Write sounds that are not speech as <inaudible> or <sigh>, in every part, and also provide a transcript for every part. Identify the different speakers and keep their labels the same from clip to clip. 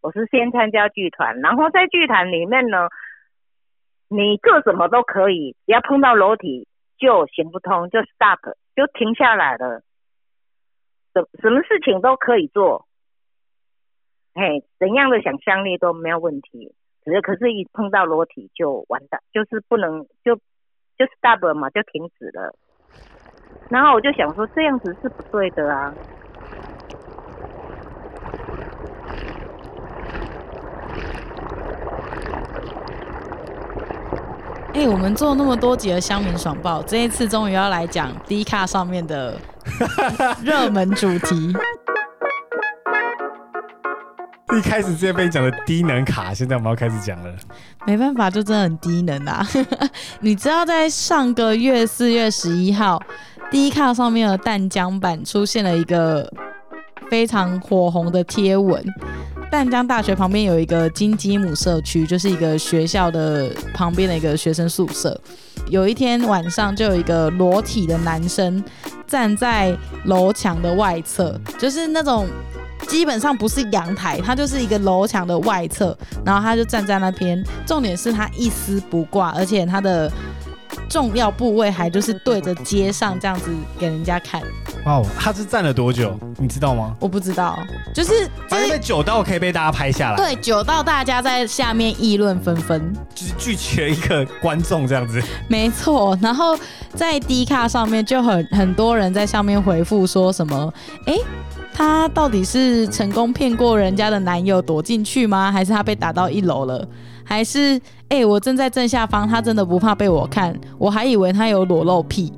Speaker 1: 我是先参加剧团，然后在剧团里面呢，你做什么都可以，只要碰到裸体就行不通，就 stop，就停下来了。什什么事情都可以做，嘿，怎样的想象力都没有问题。只是可是，一碰到裸体就完蛋，就是不能就就 stop 嘛，就停止了。然后我就想说，这样子是不对的啊。
Speaker 2: 哎，我们做那么多集的乡民爽报，这一次终于要来讲 D 卡上面的 <laughs> 热门主题。<laughs>
Speaker 3: 一开始直接被你讲的低能卡，现在我们要开始讲了。
Speaker 2: 没办法，就真的很低能啊！<laughs> 你知道，在上个月四月十一号，D 卡上面的淡江版出现了一个非常火红的贴文。淡江大学旁边有一个金鸡母社区，就是一个学校的旁边的一个学生宿舍。有一天晚上，就有一个裸体的男生站在楼墙的外侧，就是那种基本上不是阳台，他就是一个楼墙的外侧，然后他就站在那边。重点是他一丝不挂，而且他的。重要部位还就是对着街上这样子给人家看。
Speaker 3: 哇哦，他是站了多久？你知道吗？
Speaker 2: 我不知道，就是
Speaker 3: 因为久到可以被大家拍下来。
Speaker 2: 对，久到大家在下面议论纷纷，
Speaker 3: 就是聚集了一个观众这样子。
Speaker 2: 没错，然后在 D 卡上面就很很多人在上面回复说什么，哎，他到底是成功骗过人家的男友躲进去吗？还是他被打到一楼了？还是哎，我正在正下方，他真的不怕被我看，我还以为他有裸露癖。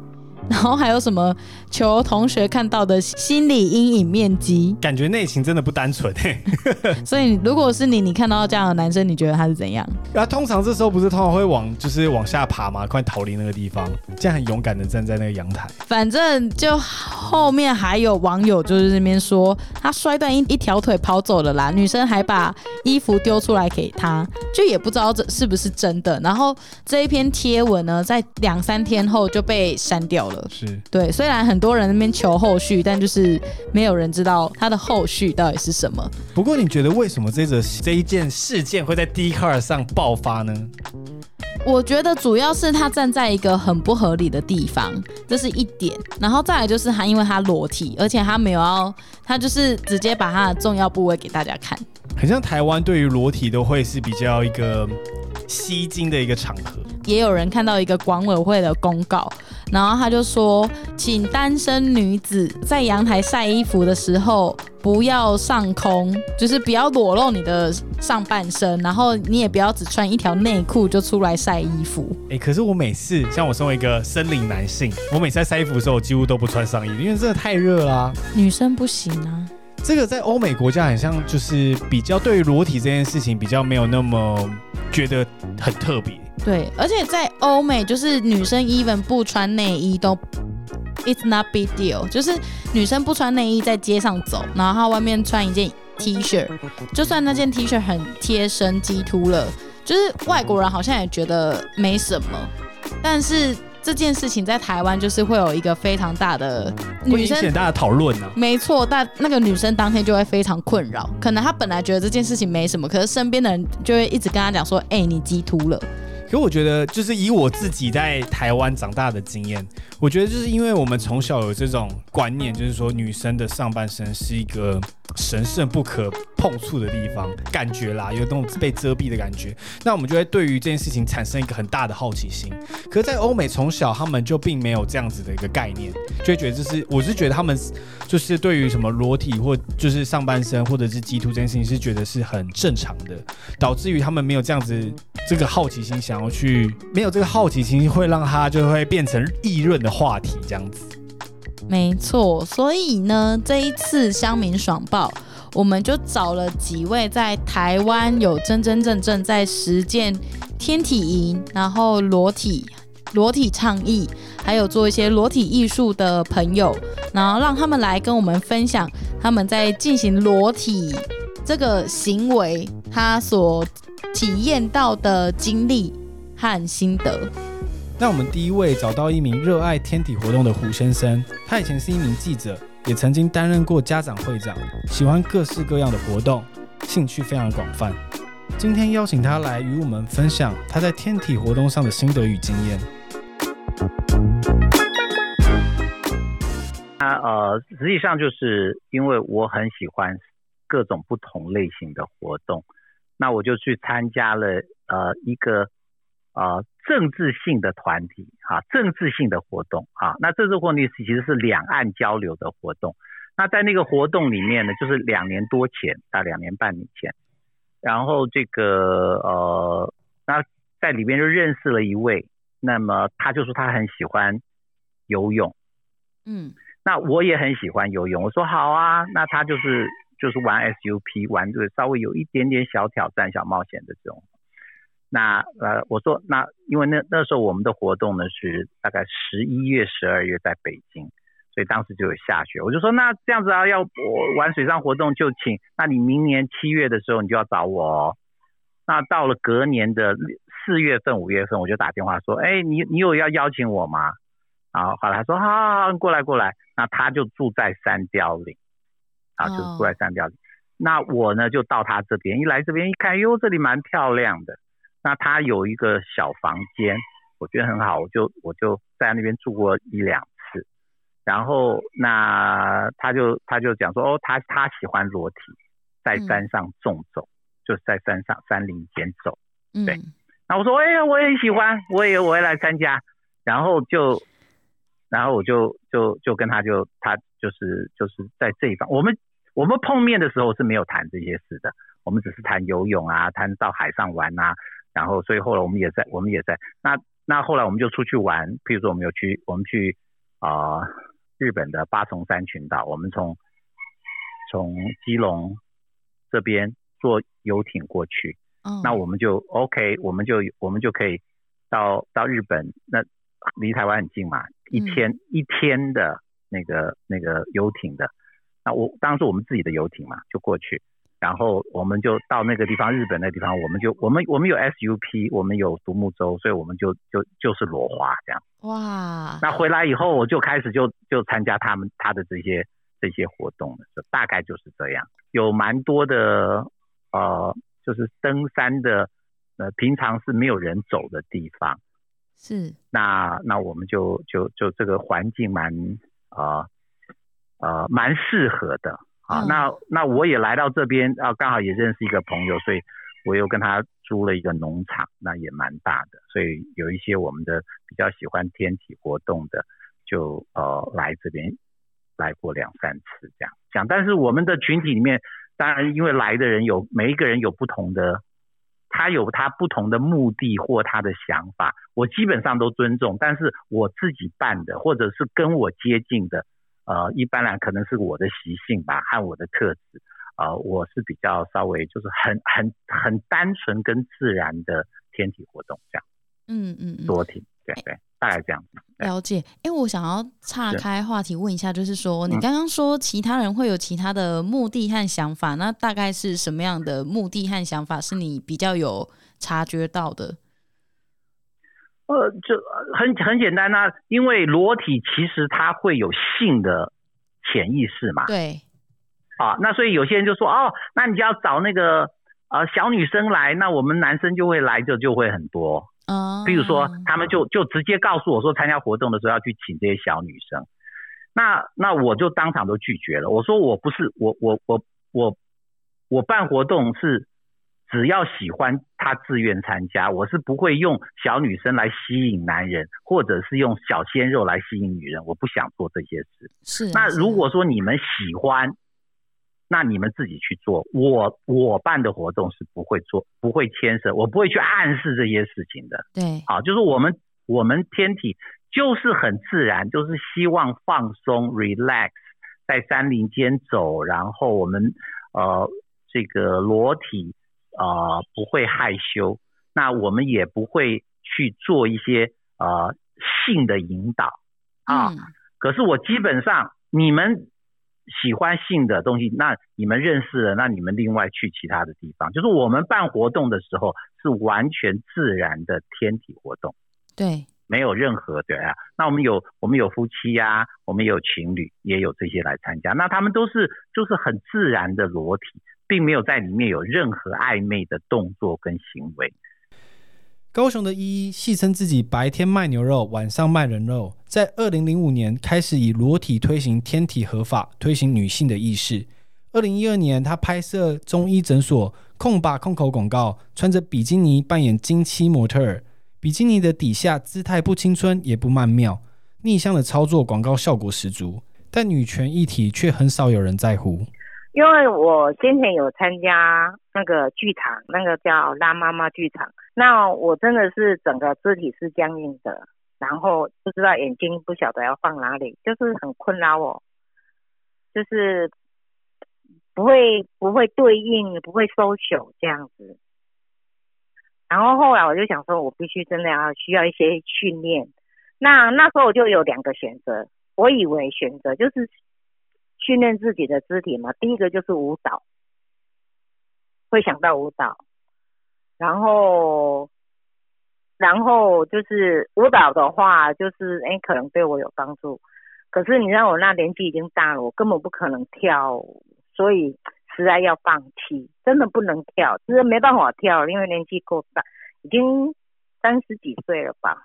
Speaker 2: 然后还有什么求同学看到的心理阴影面积？
Speaker 3: 感觉内情真的不单纯 <laughs>
Speaker 2: 所以如果是你，你看到这样的男生，你觉得他是怎样？
Speaker 3: 啊，通常这时候不是通常会往就是往下爬吗？快逃离那个地方，这样很勇敢的站在那个阳台。
Speaker 2: 反正就后面还有网友就是那边说他摔断一一条腿跑走了啦，女生还把衣服丢出来给他，就也不知道这是不是真的。然后这一篇贴文呢，在两三天后就被删掉了。
Speaker 3: 是
Speaker 2: 对，虽然很多人那边求后续，但就是没有人知道他的后续到底是什么。
Speaker 3: 不过你觉得为什么这则这一件事件会在 d c a r 上爆发呢？
Speaker 2: 我觉得主要是他站在一个很不合理的地方，这是一点。然后再来就是他因为他裸体，而且他没有要，他就是直接把他的重要部位给大家看。
Speaker 3: 很像台湾对于裸体都会是比较一个吸睛的一个场合。
Speaker 2: 也有人看到一个管委会的公告，然后他就说，请单身女子在阳台晒衣服的时候不要上空，就是不要裸露你的上半身，然后你也不要只穿一条内裤就出来晒衣服。
Speaker 3: 哎，可是我每次像我身为一个生理男性，我每次在晒衣服的时候，我几乎都不穿上衣，因为真的太热啦。
Speaker 2: 女生不行啊。
Speaker 3: 这个在欧美国家很像，就是比较对于裸体这件事情比较没有那么觉得很特别。
Speaker 2: 对，而且在欧美，就是女生 even 不穿内衣都，it's not big deal。就是女生不穿内衣在街上走，然后外面穿一件 T 恤，就算那件 T 恤很贴身、激突了，就是外国人好像也觉得没什么，但是。这件事情在台湾就是会有一个非常大的
Speaker 3: 女生很大的讨论呢。
Speaker 2: 没错，但那个女生当天就会非常困扰。可能她本来觉得这件事情没什么，可是身边的人就会一直跟她讲说：“哎，你激突了。”
Speaker 3: 可我觉得，就是以我自己在台湾长大的经验，我觉得就是因为我们从小有这种观念，就是说女生的上半身是一个神圣不可碰触的地方，感觉啦，有那种被遮蔽的感觉，那我们就会对于这件事情产生一个很大的好奇心。可是，在欧美从小他们就并没有这样子的一个概念，就会觉得这是，我是觉得他们就是对于什么裸体或就是上半身或者是鸡突这件事情是觉得是很正常的，导致于他们没有这样子这个好奇心想。然后去没有这个好奇心，会让他就会变成议论的话题，这样子。
Speaker 2: 没错，所以呢，这一次乡民爽报，我们就找了几位在台湾有真真正正在实践天体营，然后裸体裸体倡议，还有做一些裸体艺术的朋友，然后让他们来跟我们分享他们在进行裸体这个行为，他所体验到的经历。和心得。
Speaker 3: 那我们第一位找到一名热爱天体活动的胡先生，他以前是一名记者，也曾经担任过家长会长，喜欢各式各样的活动。兴趣非常广泛。今天邀请他来与我们分享他在天体活动上的心得与经验。
Speaker 4: 那呃，实际上就是因为我很喜欢各种不同类型的活动，那我就去参加了呃一个呃政治性的团体啊，政治性的活动啊。那政治活动其实是两岸交流的活动。那在那个活动里面呢，就是两年多前，大两年半以前，然后这个呃，那在里面就认识了一位，那么他就说他很喜欢游泳，
Speaker 2: 嗯，
Speaker 4: 那我也很喜欢游泳，我说好啊，那他就是就是玩 SUP，玩这个稍微有一点点小挑战、小冒险的这种。那呃，我说那因为那那时候我们的活动呢是大概十一月、十二月在北京。所以当时就有下雪，我就说那这样子啊，要我玩水上活动就请，那你明年七月的时候你就要找我哦。那到了隔年的四月份、五月份，我就打电话说，哎，你你有要邀请我吗？然后后来他说，好好好，过来过来。那他就住在三雕岭，啊，就住在三雕岭。那我呢就到他这边，一来这边一看，哟，这里蛮漂亮的。那他有一个小房间，我觉得很好，我就我就在那边住过一两次。然后那他就他就讲说哦，他他喜欢裸体在山上纵走，就是在山上山林间走。对，那我说哎呀，我也喜欢，我也我也来参加。然后就然后我就就就跟他就他就是就是在这一方，我们我们碰面的时候是没有谈这些事的，我们只是谈游泳啊，谈到海上玩啊。然后所以后来我们也在我们也在那那后来我们就出去玩，譬如说我们有去我们去啊。日本的八重山群岛，我们从从基隆这边坐游艇过去，那我们就 OK，我们就我们就可以到到日本，那离台湾很近嘛，一天一天的那个那个游艇的，那我当时我们自己的游艇嘛，就过去。然后我们就到那个地方，日本那个地方，我们就我们我们有 SUP，我们有独木舟，所以我们就就就是裸滑这样。
Speaker 2: 哇！
Speaker 4: 那回来以后，我就开始就就参加他们他的这些这些活动了，就大概就是这样。有蛮多的呃，就是登山的呃，平常是没有人走的地方。
Speaker 2: 是。
Speaker 4: 那那我们就就就这个环境蛮啊呃蛮适合的。啊，那那我也来到这边啊，刚好也认识一个朋友，所以我又跟他租了一个农场，那也蛮大的，所以有一些我们的比较喜欢天体活动的，就呃来这边来过两三次这样讲。但是我们的群体里面，当然因为来的人有每一个人有不同的，他有他不同的目的或他的想法，我基本上都尊重。但是我自己办的，或者是跟我接近的。呃，一般来可能是我的习性吧，和我的特质，呃，我是比较稍微就是很很很单纯跟自然的天体活动这样，
Speaker 2: 嗯嗯嗯，
Speaker 4: 多体，对对，大概这样子。
Speaker 2: 了解，哎，我想要岔开话题问一下，就是说你刚刚说其他人会有其他的目的和想法，那大概是什么样的目的和想法是你比较有察觉到的？
Speaker 4: 呃，这很很简单呐，因为裸体其实它会有性的潜意识嘛。
Speaker 2: 对。
Speaker 4: 啊，那所以有些人就说，哦，那你就要找那个呃小女生来，那我们男生就会来，就就会很多。
Speaker 2: 哦。
Speaker 4: 比如说，他们就就直接告诉我说，参加活动的时候要去请这些小女生。那那我就当场都拒绝了，我说我不是，我我我我我办活动是。只要喜欢他自愿参加，我是不会用小女生来吸引男人，或者是用小鲜肉来吸引女人。我不想做这些事。
Speaker 2: 是。
Speaker 4: 那如果说你们喜欢，那你们自己去做。我我办的活动是不会做，不会牵涉，我不会去暗示这些事情的。
Speaker 2: 对。
Speaker 4: 好，就是我们我们天体就是很自然，就是希望放松，relax，在山林间走，然后我们呃这个裸体。呃，不会害羞，那我们也不会去做一些呃性的引导啊。可是我基本上，你们喜欢性的东西，那你们认识了，那你们另外去其他的地方。就是我们办活动的时候，是完全自然的天体活动，
Speaker 2: 对，
Speaker 4: 没有任何对啊。那我们有我们有夫妻呀，我们有情侣，也有这些来参加。那他们都是就是很自然的裸体。并没有在里面有任何暧昧的动作跟行为。
Speaker 3: 高雄的依依戏称自己白天卖牛肉，晚上卖人肉。在二零零五年开始以裸体推行天体合法，推行女性的意识。二零一二年，他拍摄中医诊所控把控口广告，穿着比基尼扮演经期模特儿。比基尼的底下姿态不青春也不曼妙，逆向的操作广告效果十足，但女权议题却很少有人在乎。
Speaker 1: 因为我先前有参加那个剧场，那个叫拉妈妈剧场，那我真的是整个肢体是僵硬的，然后不知道眼睛不晓得要放哪里，就是很困扰我，就是不会不会对应，不会收手这样子。然后后来我就想说，我必须真的要需要一些训练。那那时候我就有两个选择，我以为选择就是。训练自己的肢体嘛，第一个就是舞蹈，会想到舞蹈，然后，然后就是舞蹈的话，就是哎，可能对我有帮助。可是你知道我那年纪已经大了，我根本不可能跳，所以实在要放弃，真的不能跳，就是没办法跳，因为年纪够大，已经三十几岁了吧，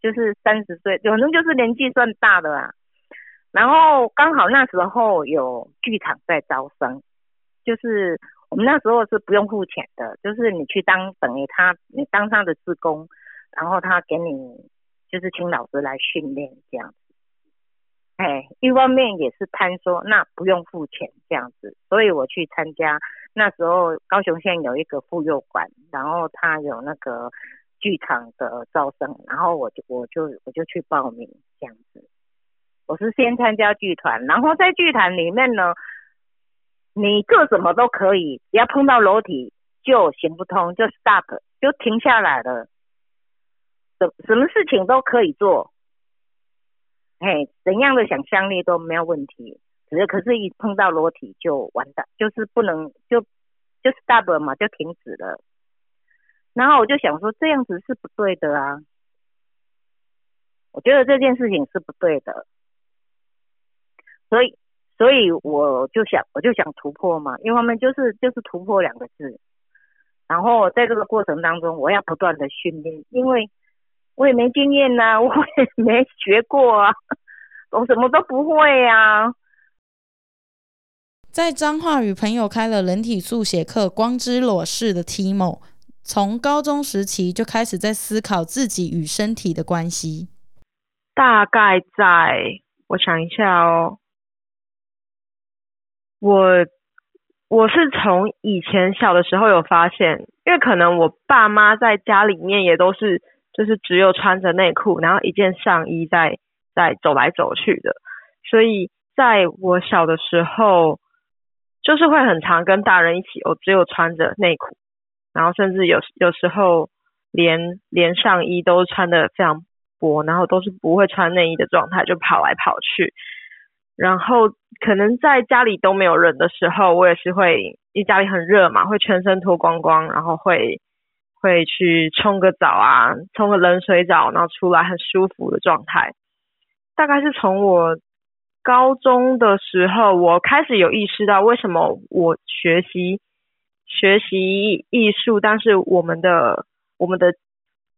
Speaker 1: 就是三十岁，反正就是年纪算大的啦。然后刚好那时候有剧场在招生，就是我们那时候是不用付钱的，就是你去当等于他你当他的职工，然后他给你就是请老师来训练这样子。哎，一方面也是贪说那不用付钱这样子，所以我去参加那时候高雄县有一个妇幼馆，然后他有那个剧场的招生，然后我就我就我就去报名这样子。我是先参加剧团，然后在剧团里面呢，你做什么都可以，只要碰到裸体就行不通，就 stop，就停下来了。什什么事情都可以做，哎，怎样的想象力都没有问题。只是可是，一碰到裸体就完蛋，就是不能就就 stop 嘛，就停止了。然后我就想说，这样子是不对的啊，我觉得这件事情是不对的。所以，所以我就想，我就想突破嘛。一方面就是就是突破两个字，然后在这个过程当中，我要不断的训练，因为我也没经验呐，<laughs> 我也没学过啊，我什么都不会啊。
Speaker 2: 在彰化与朋友开了人体速写课，光之裸视的 Timo，从高中时期就开始在思考自己与身体的关系。
Speaker 5: 大概在，我想一下哦。我我是从以前小的时候有发现，因为可能我爸妈在家里面也都是就是只有穿着内裤，然后一件上衣在在走来走去的，所以在我小的时候，就是会很常跟大人一起，我只有穿着内裤，然后甚至有有时候连连上衣都穿的非常薄，然后都是不会穿内衣的状态，就跑来跑去。然后可能在家里都没有人的时候，我也是会，因为家里很热嘛，会全身脱光光，然后会会去冲个澡啊，冲个冷水澡，然后出来很舒服的状态。大概是从我高中的时候，我开始有意识到为什么我学习学习艺术，但是我们的我们的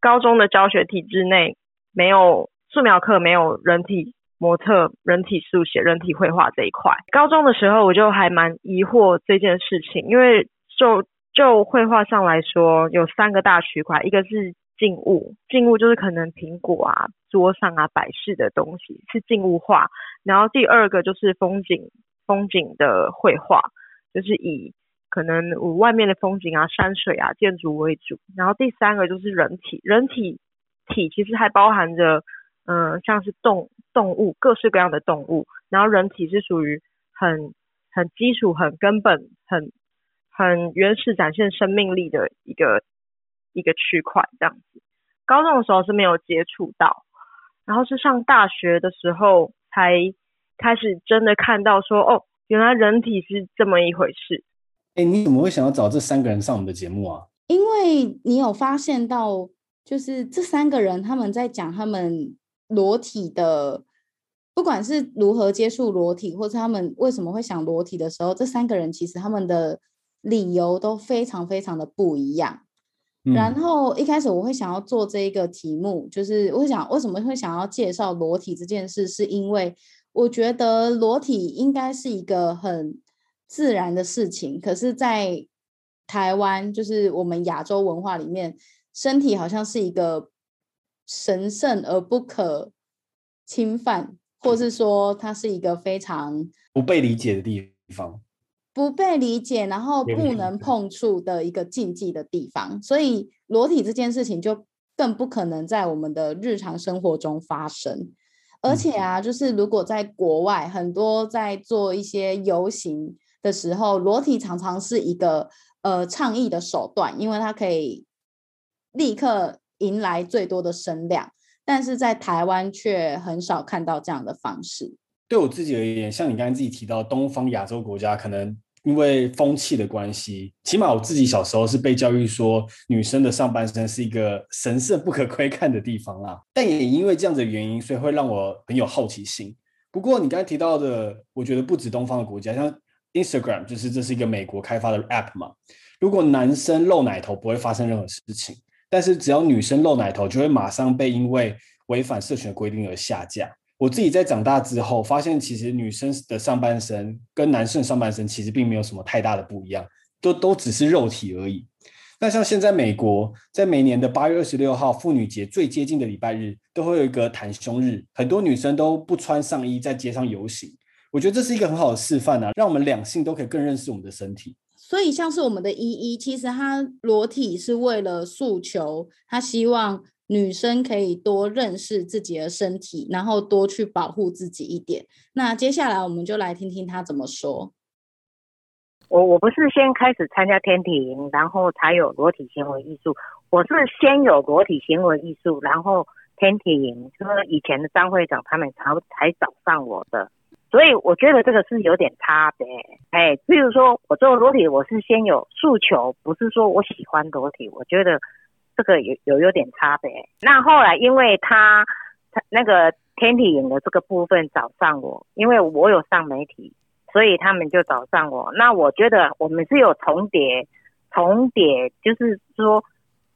Speaker 5: 高中的教学体制内没有素描课，没有人体。模特、人体速写、人体绘画这一块，高中的时候我就还蛮疑惑这件事情，因为就就绘画上来说，有三个大区块，一个是静物，静物就是可能苹果啊、桌上啊摆饰的东西是静物画，然后第二个就是风景，风景的绘画，就是以可能外面的风景啊、山水啊、建筑为主，然后第三个就是人体，人体体其实还包含着。嗯，像是动动物，各式各样的动物，然后人体是属于很很基础、很根本、很很原始展现生命力的一个一个区块，这样子。高中的时候是没有接触到，然后是上大学的时候才开始真的看到说，哦，原来人体是这么一回事。
Speaker 3: 哎，你怎么会想要找这三个人上我们的节目啊？
Speaker 2: 因为你有发现到，就是这三个人他们在讲他们。裸体的，不管是如何接触裸体，或者他们为什么会想裸体的时候，这三个人其实他们的
Speaker 6: 理由都非常非常的不一样。
Speaker 3: 嗯
Speaker 6: 然后一开始我会想要做这一个题目，就是我会想为什么会想要介绍裸体这件事，是因为我觉得裸体应该是一个很自然的事情，可是，在台湾就是我们亚洲文化里面，身体好像是一个神圣而不可侵犯，或是说它是一个非常
Speaker 3: 不被理解的地方。
Speaker 6: 不被理解，然后不能碰触的一个禁忌的地方，所以裸体这件事情就更不可能在我们的日常生活中发生。而且啊，就是如果在国外，很多在做一些游行的时候，裸体常常是一个呃倡议的手段，因为它可以立刻迎来最多的声量。但是在台湾却很少看到这样的方式。
Speaker 3: 对我自己而言，像你刚才自己提到，东方亚洲国家可能因为风气的关系，起码我自己小时候是被教育说，女生的上半身是一个神圣不可窥看的地方啦。但也因为这样子的原因，所以会让我很有好奇心。不过你刚才提到的，我觉得不止东方的国家，像 Instagram，就是这是一个美国开发的 app 嘛。如果男生露奶头不会发生任何事情，但是只要女生露奶头，就会马上被因为违反社群的规定而下架。我自己在长大之后，发现其实女生的上半身跟男生的上半身其实并没有什么太大的不一样，都都只是肉体而已。那像现在美国，在每年的八月二十六号妇女节最接近的礼拜日，都会有一个袒胸日，很多女生都不穿上衣在街上游行。我觉得这是一个很好的示范啊，让我们两性都可以更认识我们的身体。
Speaker 6: 所以像是我们的依依，其实她裸体是为了诉求，她希望女生可以多认识自己的身体，然后多去保护自己一点。那接下来我们就来听听她怎么说。
Speaker 1: 我我不是先开始参加天体营，然后才有裸体行为艺术。我是先有裸体行为艺术，然后天体营，就是以前的张会长他们才才找上我的。所以我觉得这个是有点差别。哎，比如说我做裸体，我是先有诉求，不是说我喜欢裸体。我觉得这个有有有点差别。那后来因为他他那个天体营的这个部分找上我，因为我有上媒体。所以他们就找上我。那我觉得我们是有重叠，重叠就是说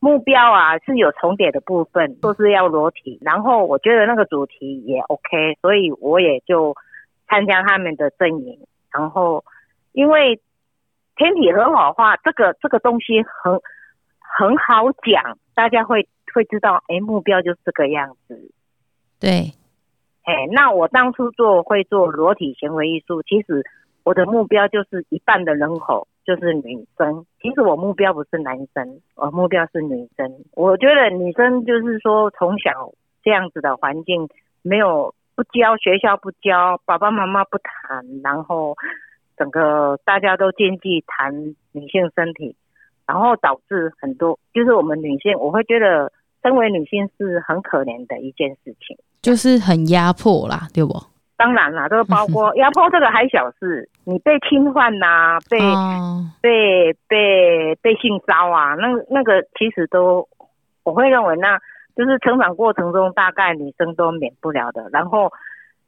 Speaker 1: 目标啊是有重叠的部分，都是要裸体。然后我觉得那个主题也 OK，所以我也就参加他们的阵营。然后因为天体很好化这个这个东西很很好讲，大家会会知道，哎，目标就是这个样子。
Speaker 6: 对，
Speaker 1: 哎，那我当初做会做裸体行为艺术，其实我的目标就是一半的人口就是女生。其实我目标不是男生，我目标是女生。我觉得女生就是说从小这样子的环境，没有不教，学校不教，爸爸妈妈不谈，然后整个大家都禁忌谈女性身体，然后导致很多就是我们女性，我会觉得身为女性是很可怜的一件事情。
Speaker 6: 就是很压迫啦，对不？
Speaker 1: 当然啦，这个包括压迫这个还小事，你被侵犯呐、被、
Speaker 6: 哦，
Speaker 1: 被被被性骚啊，那那个其实都，我会认为那就是成长过程中大概女生都免不了的。然后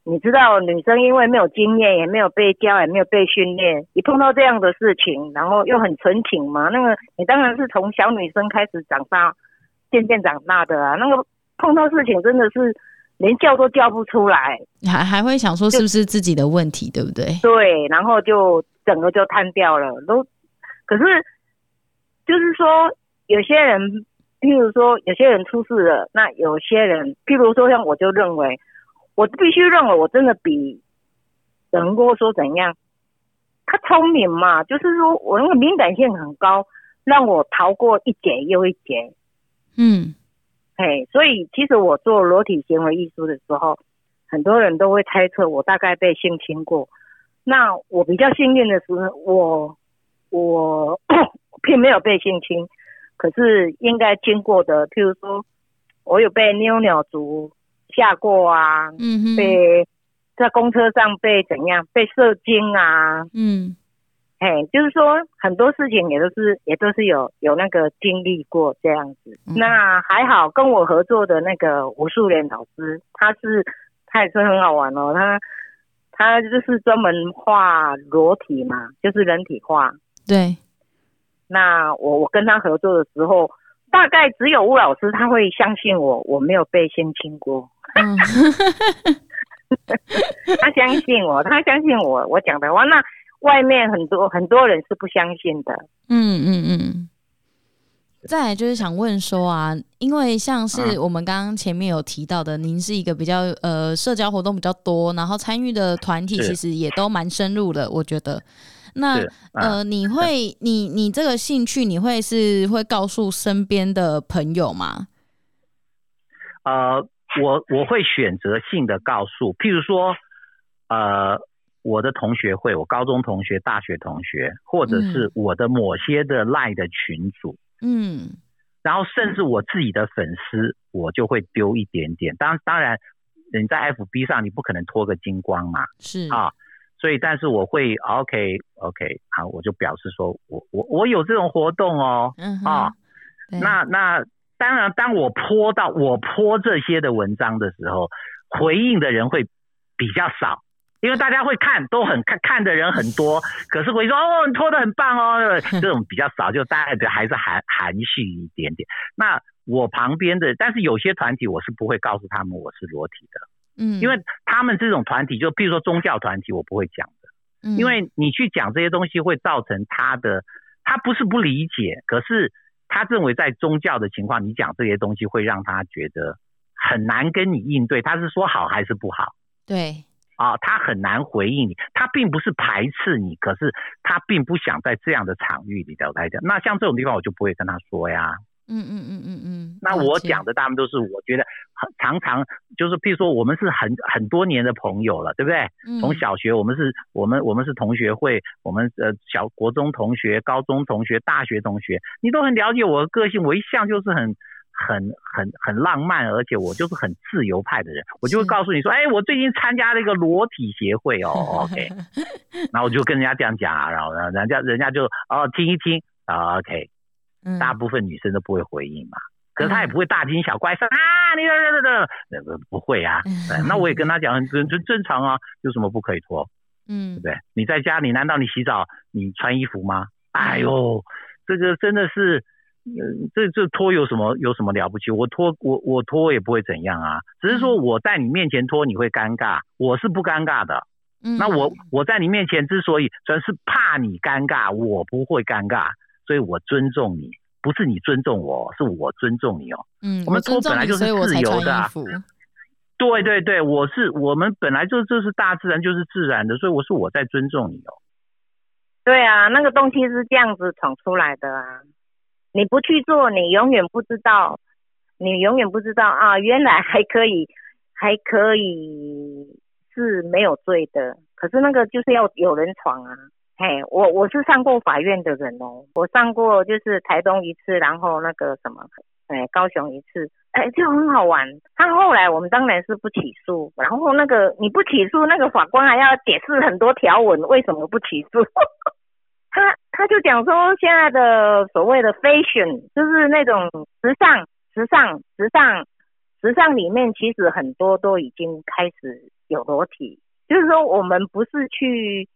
Speaker 1: 你知道，女生因为没有经验，也没有被教，也没有被训练，一碰到这样的事情，然后又很纯情嘛，那个你当然是从小女生开始长大，渐渐长大的啊。那个碰到事情真的是连叫都叫不出来，
Speaker 6: 还还会想说是不是自己的问题，对不对？
Speaker 1: 对，然后就整个就瘫掉了。都，可是就是说，有些人，譬如说，有些人出事了，那有些人，譬如说，像我就认为，我必须认为我真的比人跟我说怎样，他聪明嘛，就是说我那个敏感性很高，让我逃过一劫又一劫。
Speaker 6: 嗯，
Speaker 1: 嘿，所以其实我做裸体行为艺术的时候，很多人都会猜测我大概被性侵过。那我比较幸运的是，我我并没有被性侵，可是应该经过的，譬如说，我有被妞鸟族吓过啊，
Speaker 6: 嗯哼，
Speaker 1: 被在公车上被怎样被射精啊，
Speaker 6: 嗯。
Speaker 1: 哎，就是说很多事情也都是也都是有有那个经历过这样子。
Speaker 6: 嗯。
Speaker 1: 那还好，跟我合作的那个吴素莲老师，他是他也是很好玩哦，他他就是专门画裸体嘛，就是人体画。
Speaker 6: 对，
Speaker 1: 那我我跟他合作的时候，大概只有吴老师他会相信我，我没有被性侵过。
Speaker 2: 嗯，<laughs>
Speaker 1: 他相信我，他相信我，我讲的话，那外面很多很多人是不相信的。
Speaker 2: 嗯嗯嗯。再来就是想问说啊，因为像是
Speaker 4: 嗯
Speaker 2: 我们刚刚前面有提到的，您是一个比较呃社交活动比较多，然后参与的团体其实也都蛮深入的，我觉得。那
Speaker 4: 啊
Speaker 2: 呃，你 <laughs> 会你你这个兴趣，你会是会告诉身边的朋友吗？
Speaker 4: 呃，我我会选择性的告诉，譬如说，呃，我的同学会，我高中同学、大学同学，或者是我的某些的赖的群组，
Speaker 2: 嗯
Speaker 4: 然后甚至我自己的粉丝，我就会丢一点点。当当然，你在 FB 上你不可能脱个精光嘛，
Speaker 2: 是
Speaker 4: 啊，所以但是我会 OK OK 好，我就表示说我我我有这种活动哦，
Speaker 2: 嗯
Speaker 4: 啊那那当然，当我泼到我泼这些的文章的时候，回应的人会比较少，因为大家会看，都很看看的人很多，<laughs> 可是会说哦你泼的很棒哦，<laughs> 这种比较少，就大家还是含含蓄一点点。那我旁边的，但是有些团体我是不会告诉他们我是裸体的，
Speaker 2: 嗯，
Speaker 4: 因为他们这种团体，就比如说宗教团体，我不会讲的。
Speaker 2: 嗯
Speaker 4: 因为你去讲这些东西，会造成他的他不是不理解，可是他认为在宗教的情况，你讲这些东西会让他觉得很难跟你应对。他是说好还是不好
Speaker 2: 对，
Speaker 4: 啊？他很难回应你，他并不是排斥你，可是他并不想在这样的场域里头来讲。那像这种地方，我就不会跟他说呀。
Speaker 2: 嗯嗯嗯嗯嗯。
Speaker 4: 那我讲的大部分都是我觉得很常常就是，譬如说我们是很很多年的朋友了，对不对？从
Speaker 2: 嗯
Speaker 4: 小学我们是，我们我们是同学会，我们呃小国中同学、高中同学、大学同学，你都很了解我的个性，我一向就是很很很很浪漫，而且我就是很自由派的人，我就会告诉你说，哎，我最近参加了一个裸体协会哦，<laughs> OK，然后我就跟人家这样讲啊，然后呢，人家人家就哦听一听啊，OK，
Speaker 2: 嗯
Speaker 4: 大部分女生都不会回应嘛。可是她也不会大惊小怪说啊，你这这这那个不会啊。对 <laughs> 那我也跟她讲，很正正常啊，有什么不可以脱？对
Speaker 2: 嗯
Speaker 4: 不对？你在家里难道你洗澡你穿衣服吗？哎呦，这个真的是，呃，这这脱有什么有什么了不起？我脱我我脱也不会怎样啊，只是说我在你面前脱你会尴尬，我是不尴尬的。
Speaker 2: 嗯，
Speaker 4: 那我我在你面前之所以主要是怕你尴尬，我不会尴尬，所以我尊重你，不是你尊重我，是我尊重你哦。
Speaker 2: 嗯，
Speaker 4: 我们
Speaker 2: 尊重你
Speaker 4: 脱本来就是自由的啊。对对对，我是我们本来就就是大自然就是自然的，所以我是我在尊重你哦。
Speaker 1: 对啊，那个东西是这样子闯出来的啊！你不去做，你永远不知道，你永远不知道啊，原来还可以，还可以是没有罪的。可是那个就是要有人闯啊！嘿，我我是上过法院的人哦，我上过就是台东一次，然后那个什么，哎，高雄一次，哎，就很好玩。他后来我们当然是不起诉，然后那个你不起诉，那个法官还要解释很多条文，为什么不起诉？<laughs> 他他就讲说，现在的所谓的 fashion 就是那种时尚、时尚、时尚、时尚里面，其实很多都已经开始有裸体。就是说，我们不是去，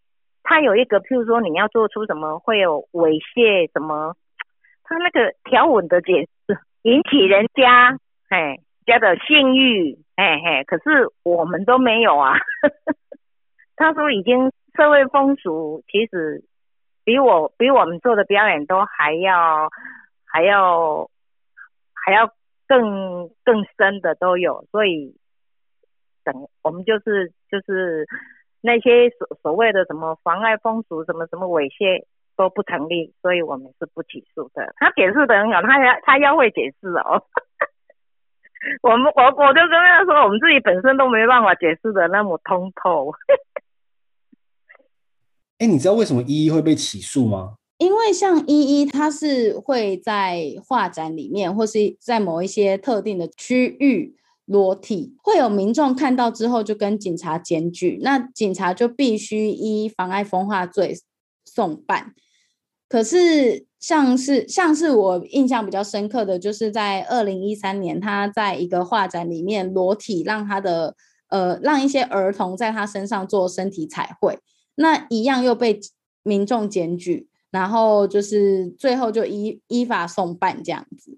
Speaker 1: 他有一个，譬如说你要做出什么会有猥亵什么，他那个条文的解释引起人家哎家的性欲，哎嘿，可是我们都没有啊。<laughs> 他说已经社会风俗其实比我比我们做的表演都还要还要还要更更深的都有，所以等我们就是就是那些所所谓的什么妨碍风俗什么什么猥亵都不成立，所以我们是不起诉的。他解释的很好，他要他要会解释哦。<laughs> 我们我我就跟他说，我们自己本身都没办法解释的那么通透。<laughs>
Speaker 7: 哎，你知道为什么依依会被起诉吗？
Speaker 6: 因为像依依，她是会在画展里面，或是在某一些特定的区域裸体，会有民众看到之后就跟警察检举，那警察就必须依妨碍风化罪送办。可是像是像是我印象比较深刻的，就是在二零一三年，他在一个画展里面裸体，让他的呃让一些儿童在他身上做身体彩绘。那一样又被民众检举，然后就是最后就依依法送办这样子。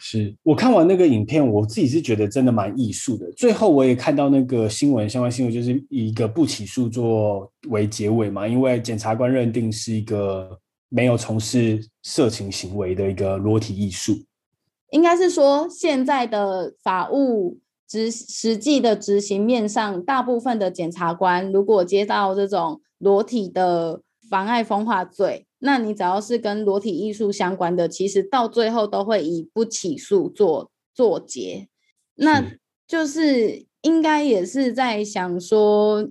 Speaker 3: 是我看完那个影片，我自己是觉得真的蛮艺术的。最后我也看到那个新闻，相关新闻就是以一个不起诉作为结尾嘛，因为检察官认定是一个没有从事色情行为的一个裸体艺术。
Speaker 6: 应该是说现在的法务执实际的执行面上，大部分的检察官如果接到这种裸体的妨碍风化罪。那你只要是跟裸体艺术相关的，其实到最后都会以不起诉做做结。那就是应该也是在想说，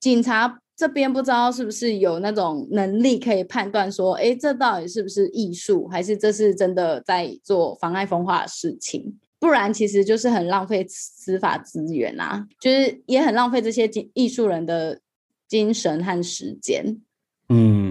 Speaker 6: 警察这边不知道是不是有那种能力可以判断说，哎，这到底是不是艺术，还是这是真的在做妨碍风化的事情？不然其实就是很浪费司法资源啊，就是也很浪费这些艺术人的精神和时间。
Speaker 3: 嗯。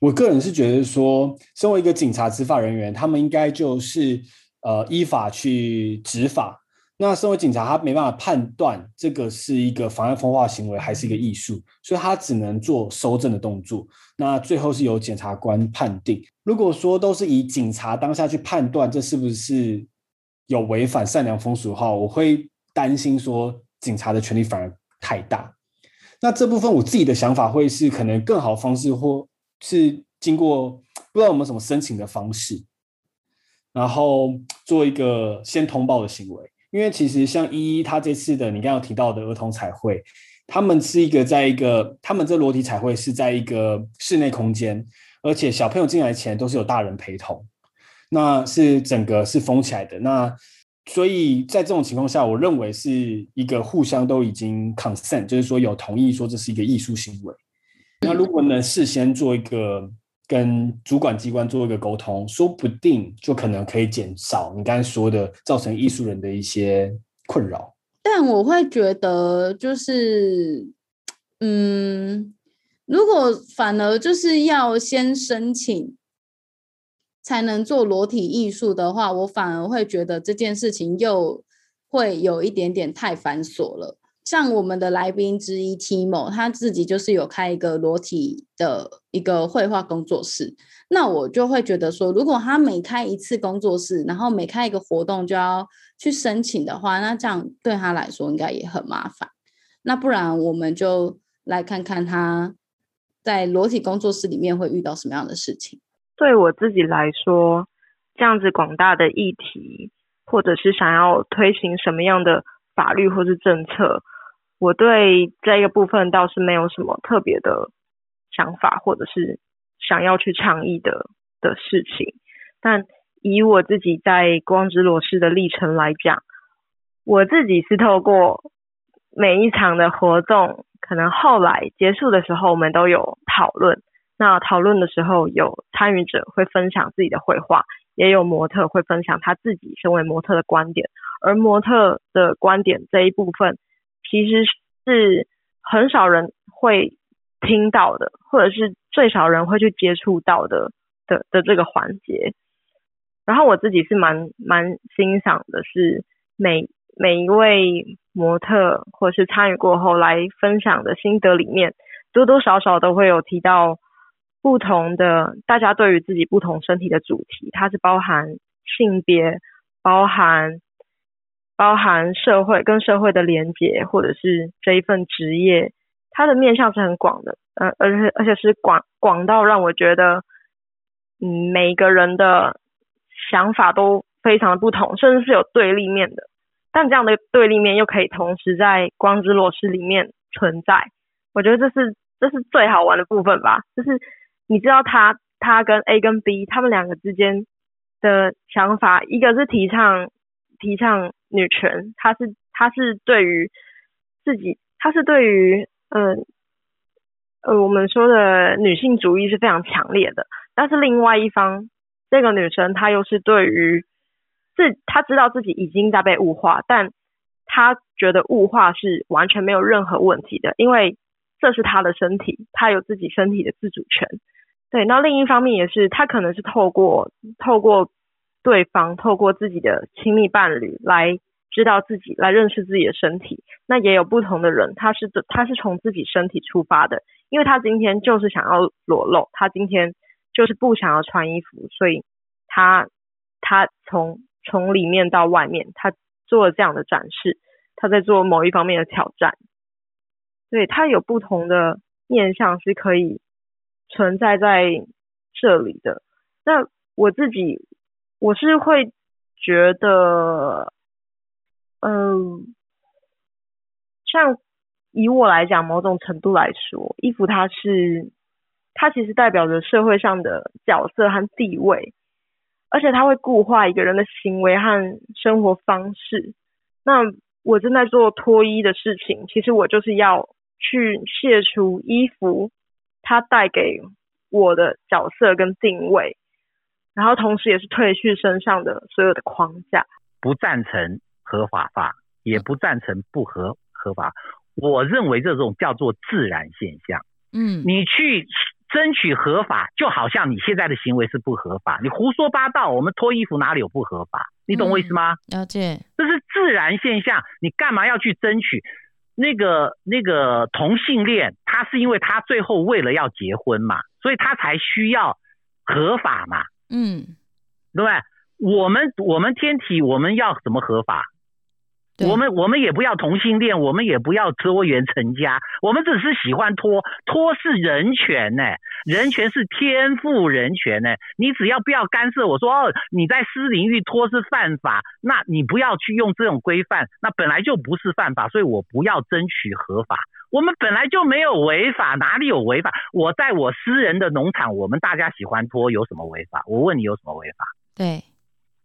Speaker 3: 我个人是觉得说，身为一个警察执法人员，他们应该就是呃依法去执法。那身为警察，他没办法判断这个是一个妨碍风化行为还是一个艺术，所以他只能做收证的动作。那最后是由检察官判定。如果说都是以警察当下去判断这是不是有违反善良风俗的话，我会担心说警察的权力反而太大。那这部分我自己的想法会是可能更好方式或。是经过不知道有没有什么申请的方式，然后做一个先通报的行为。因为其实像依依他这次的你刚刚提到的儿童彩绘，他们是一个在一个他们这裸体彩绘是在一个室内空间，而且小朋友进来前都是有大人陪同，那是整个是封起来的。那所以在这种情况下，我认为是一个互相都已经 consent，就是说有同意说这是一个艺术行为。那如果能事先做一个跟主管机关做一个沟通，说不定就可能可以减少你刚才说的造成艺术人的一些困扰。
Speaker 6: 但我会觉得，就是嗯，如果反而就是要先申请才能做裸体艺术的话，我反而会觉得这件事情又会有一点点太繁琐了。像我们的来宾之一 Timo，他自己就是有开一个裸体的一个绘画工作室。那我就会觉得说，如果他每开一次工作室，然后每开一个活动就要去申请的话，那这样对他来说应该也很麻烦。那不然我们就来看看他在裸体工作室里面会遇到什么样的事情。
Speaker 5: 对我自己来说，这样子广大的议题，或者是想要推行什么样的法律或是政策。我对这个部分倒是没有什么特别的想法，或者是想要去倡议的的事情。但以我自己在光之裸视的历程来讲，我自己是透过每一场的活动，可能后来结束的时候，我们都有讨论。那讨论的时候，有参与者会分享自己的绘画，也有模特会分享他自己身为模特的观点。而模特的观点这一部分。其实是很少人会听到的，或者是最少人会去接触到的的的这个环节。然后我自己是蛮蛮欣赏的，是每每一位模特或是参与过后来分享的心得里面，多多少少都会有提到不同的大家对于自己不同身体的主题，它是包含性别，包含。包含社会跟社会的连接，或者是这一份职业，它的面向是很广的，呃，而且而且是广广到让我觉得，嗯，每一个人的想法都非常的不同，甚至是有对立面的。但这样的对立面又可以同时在光之裸视里面存在，我觉得这是这是最好玩的部分吧。就是你知道他他跟 A 跟 B 他们两个之间的想法，一个是提倡提倡。女权，她是她是对于自己，她是对于嗯呃我们说的女性主义是非常强烈的。但是另外一方，这个女生她又是对于自她知道自己已经在被物化，但她觉得物化是完全没有任何问题的，因为这是她的身体，她有自己身体的自主权。对，那另一方面也是，她可能是透过透过。对方透过自己的亲密伴侣来知道自己，来认识自己的身体。那也有不同的人，他是他是从自己身体出发的，因为他今天就是想要裸露，他今天就是不想要穿衣服，所以他他从从里面到外面，他做了这样的展示，他在做某一方面的挑战，对他有不同的面向是可以存在在这里的。那我自己我是会觉得，嗯，像以我来讲，某种程度来说，衣服它是它其实代表着社会上的角色和地位，而且它会固化一个人的行为和生活方式。那我正在做脱衣的事情，其实我就是要去卸除衣服它带给我的角色跟定位。然后同时也是褪去身上的所有的框架，
Speaker 4: 不赞成合法化，也不赞成不合合法。我认为这种叫做自然现象。
Speaker 2: 嗯，
Speaker 4: 你去争取合法，就好像你现在的行为是不合法，你胡说八道。我们脱衣服哪里有不合法？你懂我意思吗？
Speaker 2: 了解，
Speaker 4: 这是自然现象，你干嘛要去争取？那个那个同性恋，他是因为他最后为了要结婚嘛，所以他才需要合法嘛。
Speaker 2: 嗯，
Speaker 4: 对？我们我们天体我们要怎么合法？我们我们也不要同性恋，我们也不要多元成家，我们只是喜欢脱脱是人权呢，人权是天赋人权呢。你只要不要干涉我说哦，你在私领域脱是犯法，那你不要去用这种规范，那本来就不是犯法，所以我不要争取合法。我们本来就没有违法，哪里有违法？我在我私人的农场，我们大家喜欢拖，有什么违法？我问你有什么违法？
Speaker 2: 对，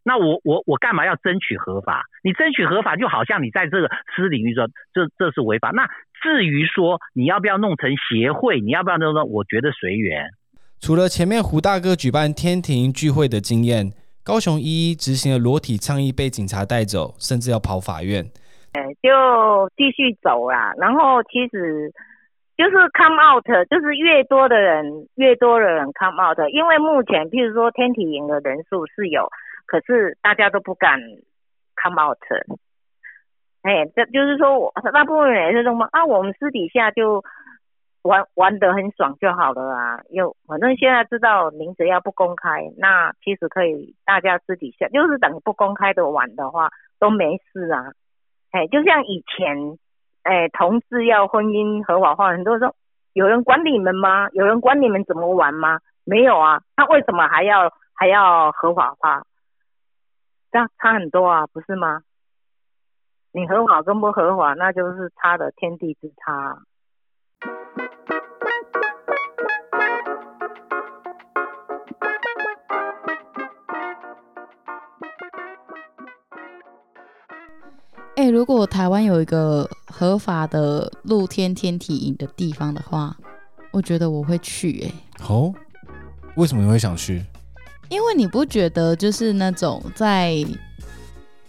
Speaker 4: 那我我我干嘛要争取合法？你争取合法，就好像你在这个私领域说这这是违法。那至于说你要不要弄成协会，你要不要弄成？我觉得随缘。
Speaker 3: 除了前面胡大哥举办天庭聚会的经验，高雄一一执行了裸体倡议被警察带走，甚至要跑法院。
Speaker 1: 哎，就继续走啦。然后其实就是 come out，就是越多的人，越多的人 come out。因为目前，譬如说天体营的人数是有，可是大家都不敢 come out。哎，这就是说我大部分人也是这么啊，我们私底下就玩玩得很爽就好了啊。又反正现在知道名字要不公开，那其实可以大家私底下就是等不公开的玩的话都没事啊。哎，就像以前，哎，同志要婚姻合法化，很多人说，有人管你们吗？有人管你们怎么玩吗？没有啊，那为什么还要还要合法化？这样差很多啊，不是吗？你合法跟不合法，那就是差的天地之差。
Speaker 2: 哎，如果台湾有一个合法的露天天体营的地方的话，我觉得我会去。哎，
Speaker 3: 哦，为什么你会想去？
Speaker 2: 因为你不觉得就是那种在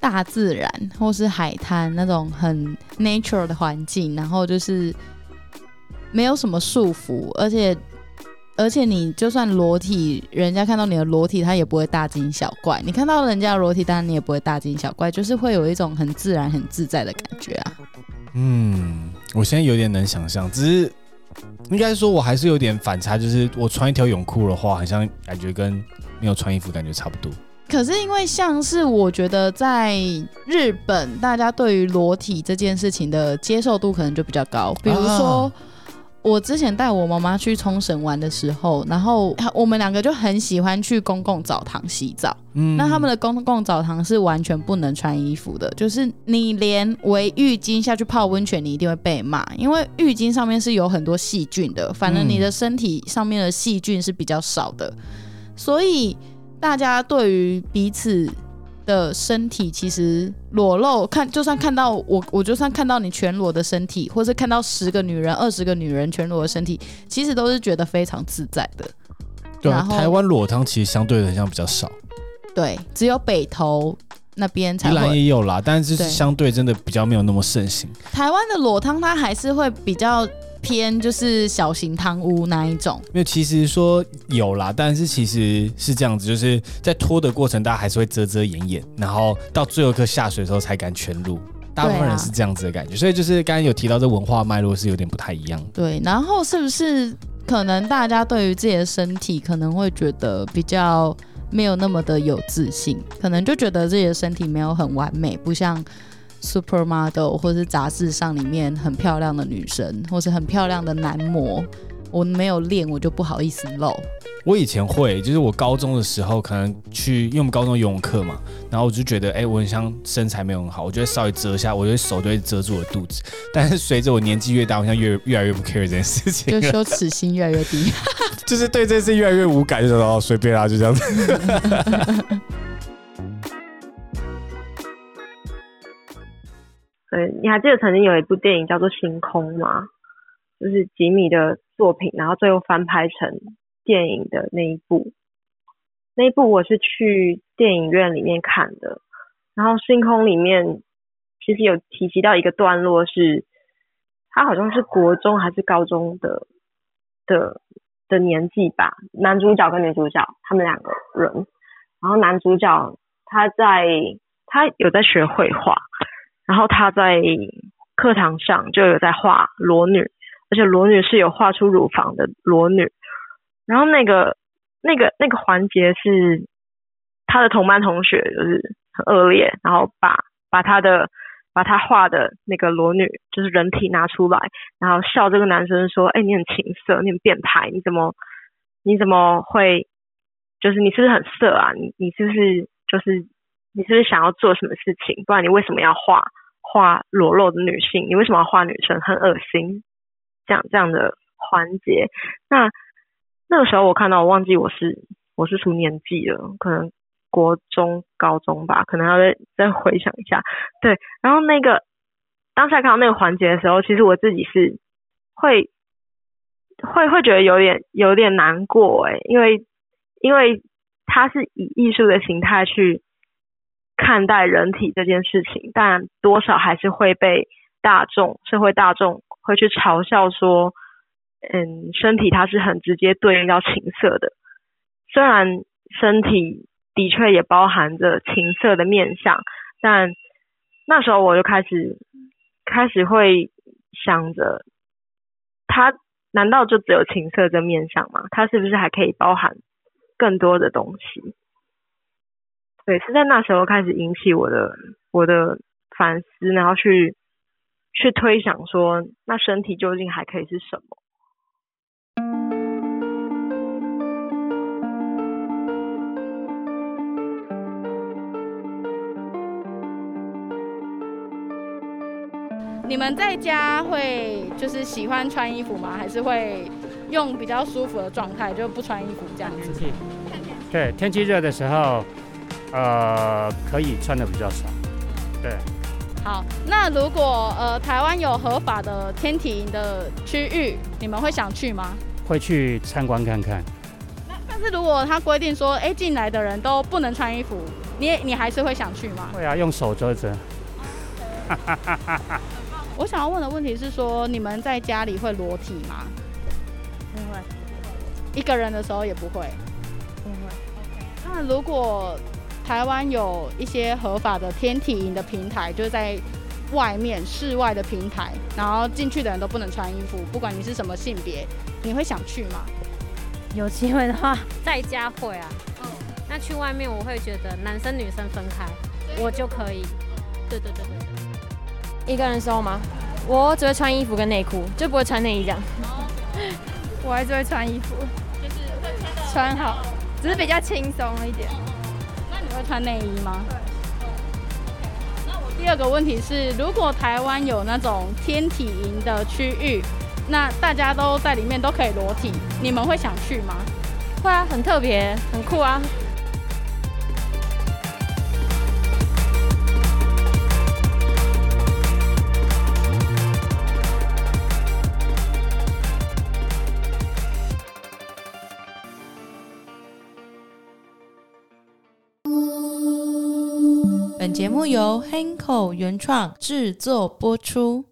Speaker 2: 大自然或是海滩那种很 nature 的环境，然后就是没有什么束缚，而且。而且你就算裸体，人家看到你的裸体，他也不会大惊小怪。你看到人家的裸体，当然你也不会大惊小怪，就是会有一种很自然、很自在的感觉啊。
Speaker 3: 嗯，我现在有点能想象，只是应该说我还是有点反差，就是我穿一条泳裤的话，好像感觉跟没有穿衣服感觉差不多。
Speaker 2: 可是因为像是我觉得在日本，大家对于裸体这件事情的接受度可能就比较高，比如说。我之前带我妈妈去冲绳玩的时候，然后我们两个就很喜欢去公共澡堂洗澡。嗯，那他们的公共澡堂是完全不能穿衣服的，就是你连围浴巾下去泡温泉，你一定会被骂，因为浴巾上面是有很多细菌的。反正你的身体上面的细菌是比较少的，所以大家对于彼此。的身体其实裸露，看就算看到我，我就算看到你全裸的身体，或是看到十个女人、二十个女人全裸的身体，其实都是觉得非常自在的。
Speaker 3: 对啊，台湾裸汤其实相对的像比较少。
Speaker 2: 对，只有北投那边才
Speaker 3: 会也有啦，但是相对真的比较没有那么盛行。
Speaker 2: 台湾的裸汤它还是会比较。偏就是小型汤屋那一种，
Speaker 3: 因为其实说有啦，但是其实是这样子，就是在拖的过程，大家还是会遮遮掩掩，然后到最后一刻下水的时候才敢全入，大部分人是这样子的感觉，所以就是刚刚有提到这文化脉络是有点不太一样。
Speaker 2: 对，然后是不是可能大家对于自己的身体可能会觉得比较没有那么的有自信，可能就觉得自己的身体没有很完美，不像 supermodel 或是杂志上里面很漂亮的女生，或是很漂亮的男模。我没有练，我就不好意思露。
Speaker 3: 我以前会，就是我高中的时候，可能去，因为我们高中游泳课嘛，然后我就觉得，哎、我很像身材没有很好，我就会稍微遮一下，我就会手就会遮住我的肚子。但是随着我年纪越大，我好像越越来越不 care 这件事情
Speaker 2: 就，羞耻心越来越低。<laughs>
Speaker 3: 就是对这件事越来越无感，就说哦随便啦，就这样子。<laughs>
Speaker 5: 对，你还记得曾经有一部电影叫做《星空》吗？就是吉米的作品，然后最后翻拍成电影的那一部。那一部我是去电影院里面看的，然后《星空》里面其实有提及到一个段落是，他好像是国中还是高中的的的年纪吧，男主角跟女主角他们两个人，然后男主角他在他有在学绘画，然后他在课堂上就有在画裸女，而且裸女是有画出乳房的裸女。然后那个那个那个环节是他的同班同学就是很恶劣，然后把把他的把他画的那个裸女就是人体拿出来，然后笑这个男生说：“哎，你很情色，你很变态，你怎么你怎么会就是你是不是很色啊？你你是不是就是你是不是想要做什么事情？不然你为什么要画画裸露的女性？你为什么要画女生？很恶心，这样这样的环节。那那个时候我看到，我忘记我是我是什么年纪了，可能国中、高中吧，可能要再再回想一下。对，然后那个当下看到那个环节的时候，其实我自己是会会会觉得有点有点难过诶，因为因为它是以艺术的形态去看待人体这件事情，但多少还是会被大众社会大众会去嘲笑说，嗯，身体它是很直接对应到情色的，虽然身体的确也包含着情色的面相，但那时候我就开始开始会想着，它难道就只有情色这面相吗？它是不是还可以包含更多的东西？对，是在那时候开始引起我的我的反思，然后去去推想说，那身体究竟还可以是什么？
Speaker 2: 你们在家会就是喜欢穿衣服吗？还是会用比较舒服的状态，就不穿衣服这样子？
Speaker 8: 气。对，天气热的时候，呃，可以穿的比较少。对，
Speaker 2: 好，那如果呃台湾有合法的天体营的区域，你们会想去吗？
Speaker 8: 会去参观看看。
Speaker 2: 那但是如果他规定说，哎，进来的人都不能穿衣服，你也你还是会想去吗？
Speaker 8: 会啊，用手遮着。<laughs>
Speaker 2: 我想要问的问题是说，你们在家里会裸体吗？
Speaker 9: 不会，
Speaker 2: 一个人的时候也不会。
Speaker 9: 不会。
Speaker 2: 那如果台湾有一些合法的天体营的平台，就是在外面室外的平台，然后进去的人都不能穿衣服，不管你是什么性别，你会想去吗？
Speaker 9: 有机会的话，在家会啊。那去外面我会觉得男生女生分开，我就可以。对对对对对。
Speaker 10: 一个人的时候吗？我只会穿衣服跟内裤，就不会穿内衣这样。<laughs>
Speaker 11: 我还是会穿衣服，
Speaker 2: 就是会
Speaker 11: 穿好，只是比较轻松一点。
Speaker 2: 你会穿内衣吗？那我第二个问题是，如果台湾有那种天体营的区域，那大家都在里面都可以裸体，你们会想去吗？
Speaker 10: 会啊，很特别，很酷啊。
Speaker 2: 由 Hanko 原创制作播出。